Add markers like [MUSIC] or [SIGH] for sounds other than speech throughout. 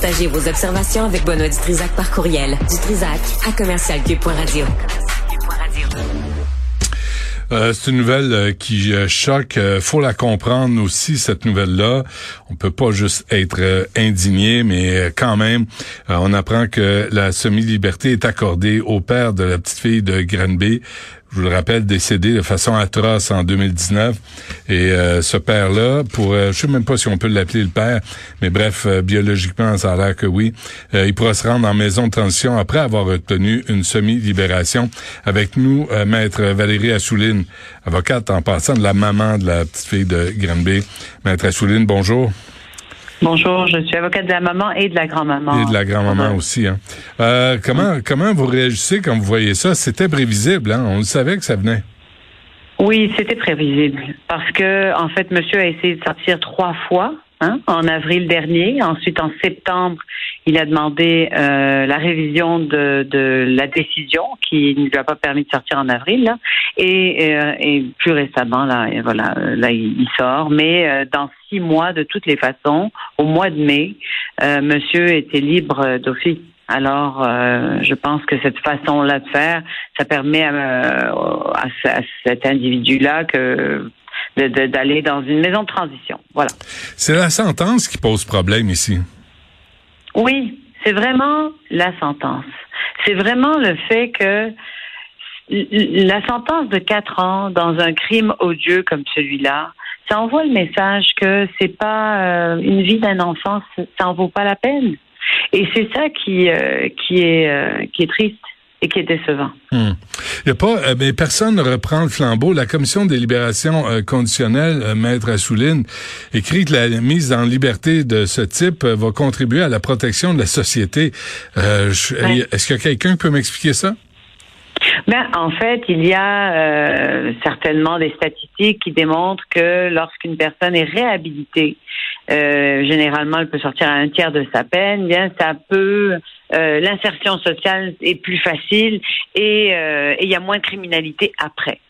Partagez vos observations avec Benoît par courriel. Euh, c'est une nouvelle euh, qui euh, choque. faut la comprendre aussi cette nouvelle-là. On peut pas juste être indigné, mais quand même, on apprend que la semi-liberté est accordée au père de la petite fille de Granby, je vous le rappelle, décédé de façon atroce en 2019. Et euh, ce père-là, pour, euh, je sais même pas si on peut l'appeler le père, mais bref, euh, biologiquement, ça a l'air que oui, il pourra se rendre en maison de transition après avoir obtenu une semi-libération. Avec nous, maître Valérie Assouline, avocate en passant de la maman de la petite fille de Granby. Maître Assouline, bonjour. Bonjour, je suis avocate de la maman et de la grand-maman. Et de la grand-maman aussi. Hein. Euh, comment comment vous réagissez quand vous voyez ça? C'était prévisible, hein? On le savait que ça venait. Oui, c'était prévisible parce que en fait, Monsieur a essayé de sortir trois fois Hein, en avril dernier. Ensuite, en septembre, il a demandé euh, la révision de, de, la décision qui ne lui a pas permis de sortir en avril. Là. Et, euh, et plus récemment, là, voilà, là, il sort. Mais euh, dans six mois, de toutes les façons, au mois de mai, Monsieur était libre d'office. Alors, je pense que cette façon-là de faire, ça permet à, à cet individu-là que d'aller dans une maison de transition. Voilà. C'est la sentence qui pose problème ici. Oui, c'est vraiment la sentence. C'est vraiment le fait que la sentence de quatre ans dans un crime odieux comme celui-là, ça envoie le message que c'est pas euh, une vie d'un enfant, ça en vaut pas la peine. Et c'est ça qui euh, qui est euh, qui est triste et qui est décevant. Hmm. Il y a pas, euh, mais personne ne reprend le flambeau. La commission des libérations euh, conditionnelles, euh, maître Assouline, écrit que la mise en liberté de ce type va contribuer à la protection de la société. Est-ce que quelqu'un peut m'expliquer ça? Ben, en fait, il y a certainement des statistiques qui démontrent que lorsqu'une personne est réhabilitée, généralement, elle peut sortir à un tiers de sa peine. Bien, ça peut euh, l'insertion sociale est plus facile euh, et il y a moins de criminalité après.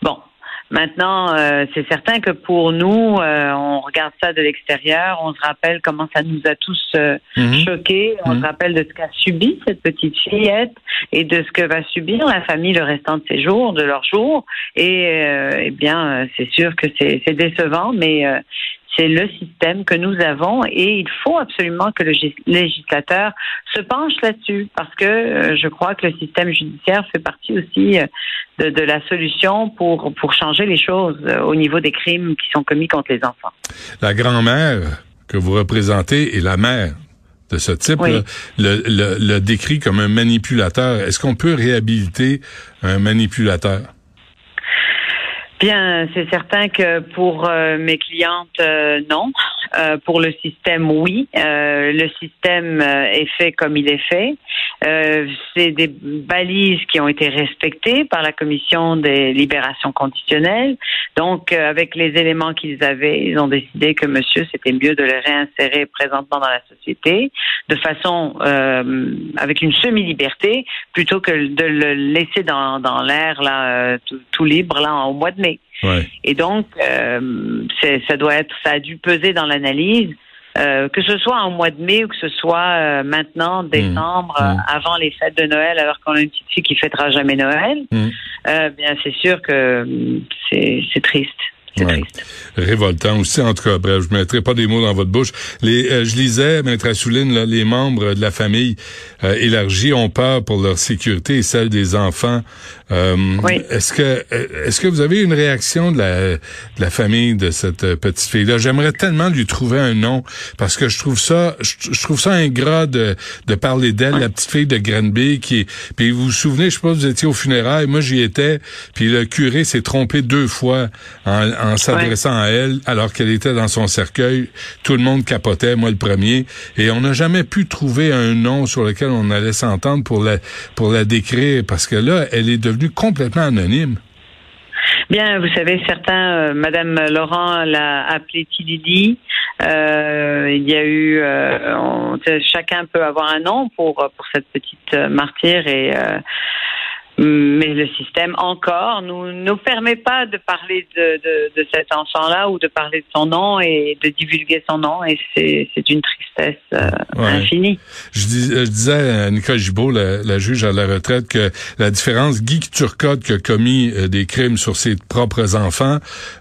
Bon, Maintenant, euh, c'est certain que pour nous, on regarde ça de l'extérieur, on se rappelle comment ça nous a tous mhm. choqués, on se mhm. rappelle de ce qu'a subi cette petite fillette et de ce que va subir la famille le restant de ses jours, de leurs jours. Et eh bien, c'est sûr que c'est décevant, mais c'est le système que nous avons et il faut absolument que le législateur se penche là-dessus parce que euh, je crois que le système judiciaire fait partie aussi euh, de, la solution pour, pour changer les choses euh, au niveau des crimes qui sont commis contre les enfants. La grand-mère que vous représentez est la mère de ce type le, le décrit comme un manipulateur. Est-ce qu'on peut réhabiliter un manipulateur? Bien, c'est certain que pour euh, mes clientes, euh, non. Euh, pour le système, oui. le système est fait comme il est fait. c'est des balises qui ont été respectées par la commission des libérations conditionnelles. Donc, avec les éléments qu'ils avaient, ils ont décidé que monsieur, c'était mieux de le réinsérer présentement dans la société, de façon avec une semi-liberté, plutôt que de le laisser dans, l'air là tout, tout libre là au mois de mai. Et donc, euh, ça doit être, ça a dû peser dans l'analyse. Euh, que ce soit en mois de mai ou que ce soit euh, maintenant, mmh. décembre, mmh. avant les fêtes de Noël, alors qu'on a une petite fille qui fêtera jamais Noël, mmh. bien c'est sûr que c'est triste. C'est triste. Révoltant aussi, en tout cas. Bref, je ne mettrai pas des mots dans votre bouche. Les, je lisais, Maître Assouline, là, les membres de la famille élargie ont peur pour leur sécurité et celle des enfants euh, est-ce que est-ce que vous avez une réaction de la, de la famille de cette petite fille-là? J'aimerais tellement lui trouver un nom parce que je trouve ça je, trouve ça ingrat de, de parler d'elle, la petite fille de Granby qui puis vous vous souvenez, je sais pas, vous étiez au funérailles, moi j'y étais, puis le curé s'est trompé deux fois en, en s'adressant à elle alors qu'elle était dans son cercueil. Tout le monde capotait, moi le premier, et on n'a jamais pu trouver un nom sur lequel on allait s'entendre pour la pour la décrire parce que là, elle est devenue complètement anonyme. Bien, vous savez, certains, euh, Madame Laurent l'a appelée Tilidi. Euh, il y a eu, euh, chacun peut avoir un nom pour pour cette petite martyre et mais le système encore nous nous permet pas de parler de, de, de cet enfant-là ou de parler de son nom et de divulguer son nom et c'est c'est une tristesse euh, infinie. Je, dis, je, disais à Nicole Gibault, la, la, juge à la retraite, que la différence, Guy Turcotte qui a commis euh, des crimes sur ses propres enfants,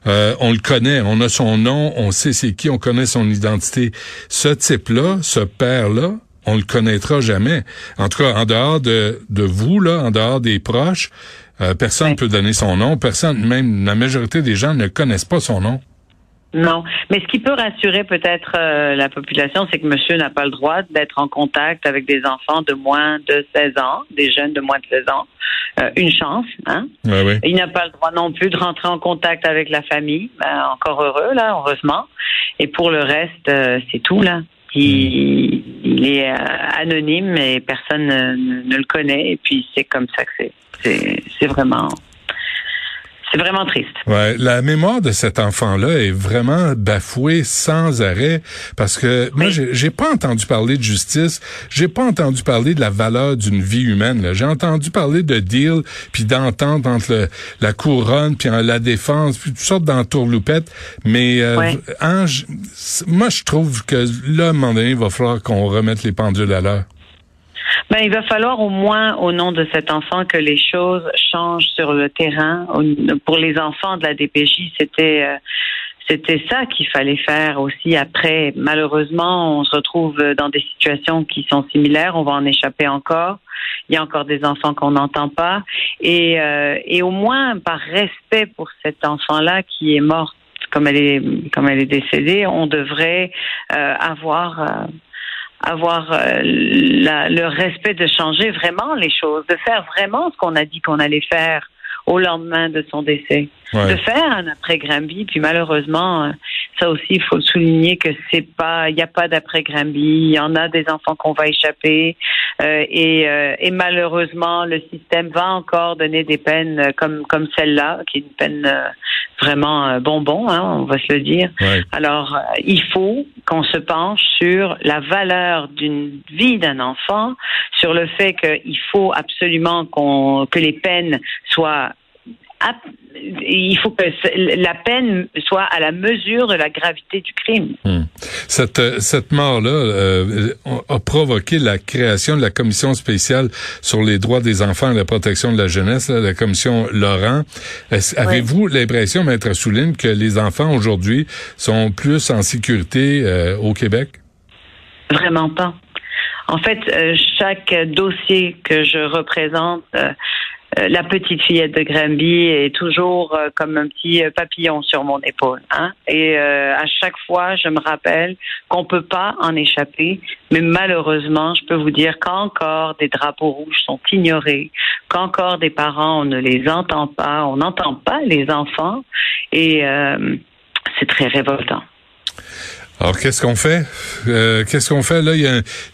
euh, on le connaît, on a son nom, on sait c'est qui, on connaît son identité. Ce type-là, ce père-là, on le connaîtra jamais. En tout cas, en dehors de, de vous, là, en dehors des proches, euh, personne ne peut donner son nom. Personne, même la majorité des gens ne connaissent pas son nom. Non, mais ce qui peut rassurer peut-être euh, la population, c'est que monsieur n'a pas le droit d'être en contact avec des enfants de moins de 16 ans, des jeunes de moins de 16 ans. Euh, une chance, hein. Il n'a pas le droit non plus de rentrer en contact avec la famille. Ben, encore heureux, là, heureusement. Et pour le reste, c'est tout, là. Il, il est euh, anonyme et personne ne, ne, le connaît. Et puis c'est comme ça que c'est. C'est vraiment c'est vraiment triste. Ouais, la mémoire de cet enfant-là est vraiment bafouée sans arrêt parce que moi j'ai pas entendu parler de justice, j'ai pas entendu parler de la valeur d'une vie humaine. J'ai entendu parler de deal puis d'entente entre la couronne puis la défense puis toutes sortes d'entourloupettes. Mais euh, moi je trouve que là à un moment donné il va falloir qu'on remette les pendules à l'heure. Ben, il va falloir au moins, au nom de cet enfant, que les choses changent sur le terrain. Pour les enfants de la DPJ, c'était euh, c'était ça qu'il fallait faire aussi. Après, malheureusement, on se retrouve dans des situations qui sont similaires. On va en échapper encore. Il y a encore des enfants qu'on n'entend pas. Et, euh, et au moins, par respect pour cet enfant-là qui est mort comme elle est comme elle est décédée, on devrait euh, avoir avoir euh, le respect de changer vraiment les choses, de faire vraiment ce qu'on a dit qu'on allait faire au lendemain de son décès. De faire un après Grimby, puis malheureusement, euh, ça aussi, il faut souligner que c'est pas, il n'y a pas d'après Grimby. Il y en a des enfants qu'on va échapper, euh, et, euh, et, malheureusement, le système va encore donner des peines comme comme celle-là, qui est une peine vraiment bonbon, hein, on va se le dire. Alors, il faut qu'on se penche sur la valeur d'une vie d'un enfant, sur le fait qu'il faut absolument qu'on que les peines soient il faut que la peine soit à la mesure de la gravité du crime. Hmm. Cette, euh, cette mort-là euh, a provoqué la création de la commission spéciale sur les droits des enfants et la protection de la jeunesse, la commission Laurent. Avez-vous l'impression, maître Souline, que les enfants aujourd'hui sont plus en sécurité euh, au Québec? Vraiment pas. En fait, chaque dossier que je représente, la petite fillette de Granby est toujours euh, comme un petit euh, papillon sur mon épaule. Hein? Et à chaque fois, je me rappelle qu'on peut pas en échapper, mais malheureusement, je peux vous dire qu'encore des drapeaux rouges sont ignorés, qu'encore des parents, on ne les entend pas, on n'entend pas les enfants, et c'est très révoltant. Alors, qu'est-ce qu'on fait? Euh, qu'est-ce qu'on fait? Là, il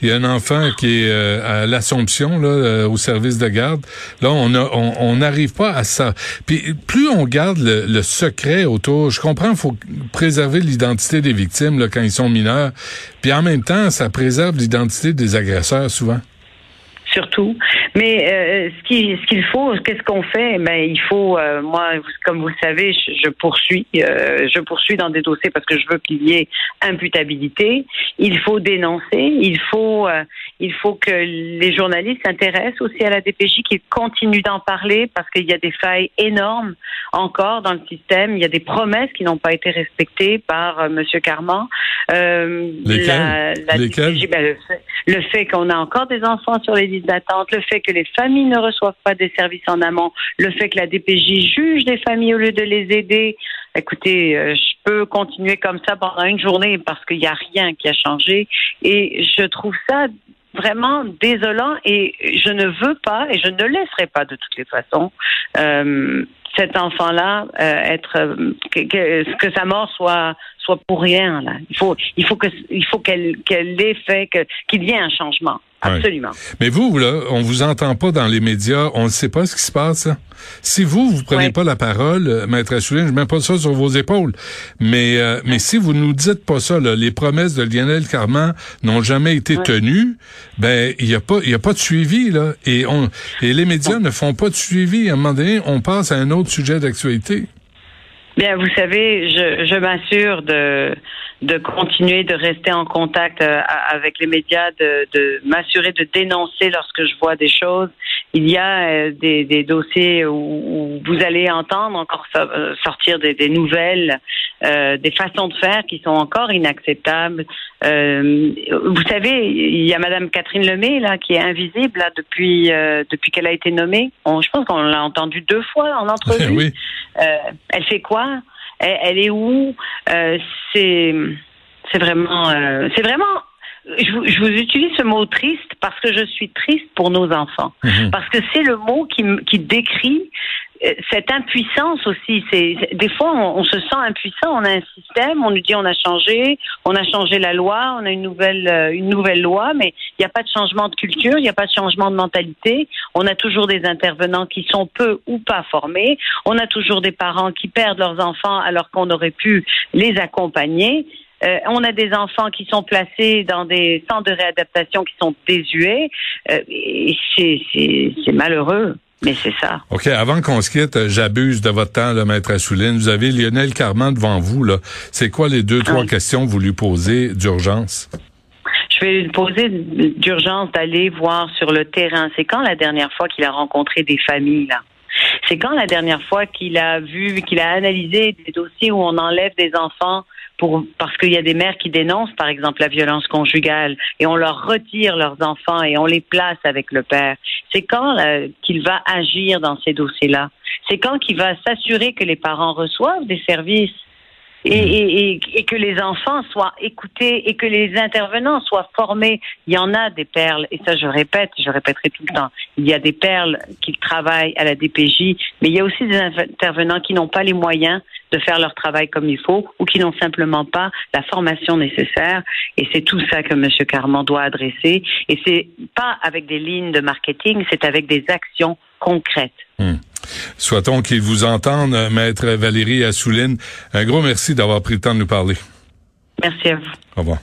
y, a un, enfant qui est euh, à l'Assomption, là, euh, au service de garde. Là, on n'arrive on, pas à ça. Puis, plus on garde le, secret autour, je comprends, il faut préserver l'identité des victimes là, quand ils sont mineurs. Puis, en même temps, ça préserve l'identité des agresseurs souvent surtout. Mais euh, ce qu'il ce qu'il faut, qu'est-ce qu'on fait? Ben il faut, euh, moi, comme vous le savez, je, poursuis, euh, je poursuis dans des dossiers parce que je veux qu'il y ait imputabilité. Il faut dénoncer, il faut, il faut que les journalistes s'intéressent aussi à la DPJ, qu'ils continuent d'en parler parce qu'il y a des failles énormes encore dans le système. Il y a des promesses qui n'ont pas été respectées par Monsieur Carman. Lesquelles? La, DPJ, ben, le fait, qu'on a encore des enfants sur les d'attente, le fait que les familles ne reçoivent pas des services en amont, le fait que la DPJ juge des familles au lieu de les aider. Écoutez, je peux continuer comme ça pendant une journée parce qu'il n'y a rien qui a changé et je trouve ça vraiment désolant et je ne veux pas et je ne laisserai pas de toutes les façons euh, cet enfant-là euh, être euh, que, sa mort soit soit pour rien. Il faut il faut que faut qu'elle qu'elle ait fait qu'il y ait un changement. Absolument. Mais vous, là, on vous entend pas dans les médias, on ne sait pas ce qui se passe. Hein. Si vous, vous prenez pas la parole, euh, Maître Assouline, je mets pas ça sur vos épaules. Mais, euh, mais si vous nous dites pas ça, là, les promesses de Lionel Carman n'ont jamais été tenues, ben, il y a pas, il y a pas de suivi, là. Et on, et les médias ne font pas de suivi. À un moment donné, on passe à un autre sujet d'actualité. Bien, vous savez, je, m'assure de, de continuer de rester en contact euh, avec les médias, de, de m'assurer de dénoncer lorsque je vois des choses. Il y a euh, des, des, dossiers où, vous allez entendre encore euh, sortir des, des nouvelles, euh, des façons de faire qui sont encore inacceptables. Euh, vous savez, il y a Madame Catherine Lemay là qui est invisible là depuis depuis qu'elle a été nommée. je pense qu'on l'a entendu deux fois en entrevue. [LAUGHS] oui. elle fait quoi? Elle, est où? Euh, C'est c'est vraiment euh, c'est vraiment je vous, je vous, utilise ce mot triste parce que je suis triste pour nos enfants. Mhm. Parce que c'est le mot qui, qui décrit euh, cette impuissance aussi, c'est des fois on, se sent impuissant. On a un système, on nous dit on a changé, on a changé la loi, on a une nouvelle euh, une nouvelle loi, mais il n'y a pas de changement de culture, il n'y a pas de changement de mentalité. On a toujours des intervenants qui sont peu ou pas formés. On a toujours des parents qui perdent leurs enfants alors qu'on aurait pu les accompagner. Euh, on a des enfants qui sont placés dans des centres de réadaptation qui sont désuets. Euh, c'est malheureux. Mais c'est ça. OK, avant qu'on se quitte, j'abuse de votre temps, le maître Assouline. Vous avez Lionel Carman devant vous. là. C'est quoi les deux, trois questions que vous lui posez d'urgence? Je vais lui poser d'urgence d'aller voir sur le terrain. C'est quand la dernière fois qu'il a rencontré des familles, là? C'est quand la dernière fois qu'il a vu, qu'il a analysé des dossiers où on enlève des enfants pour, parce qu'il y a des mères qui dénoncent, par exemple, la violence conjugale et on leur retire leurs enfants et on les place avec le père. C'est quand euh, qu'il va agir dans ces dossiers-là? C'est quand qu'il va s'assurer que les parents reçoivent des services? Et, et, et, que les enfants soient écoutés et que les intervenants soient formés. Il y en a des perles, et ça je répète, je répéterai tout le temps, il y a des perles qui travaillent à la DPJ, mais il y a aussi des intervenants qui n'ont pas les moyens de faire leur travail comme il faut ou qui n'ont simplement pas la formation nécessaire. Et c'est tout ça que M. Carman doit adresser. Et c'est pas avec des lignes de marketing, c'est avec des actions concrètes. Hmm. Soit-on qu'il vous entende, Maître Valérie Assouline. Un gros merci d'avoir pris le temps de nous parler. Merci à vous. Au revoir.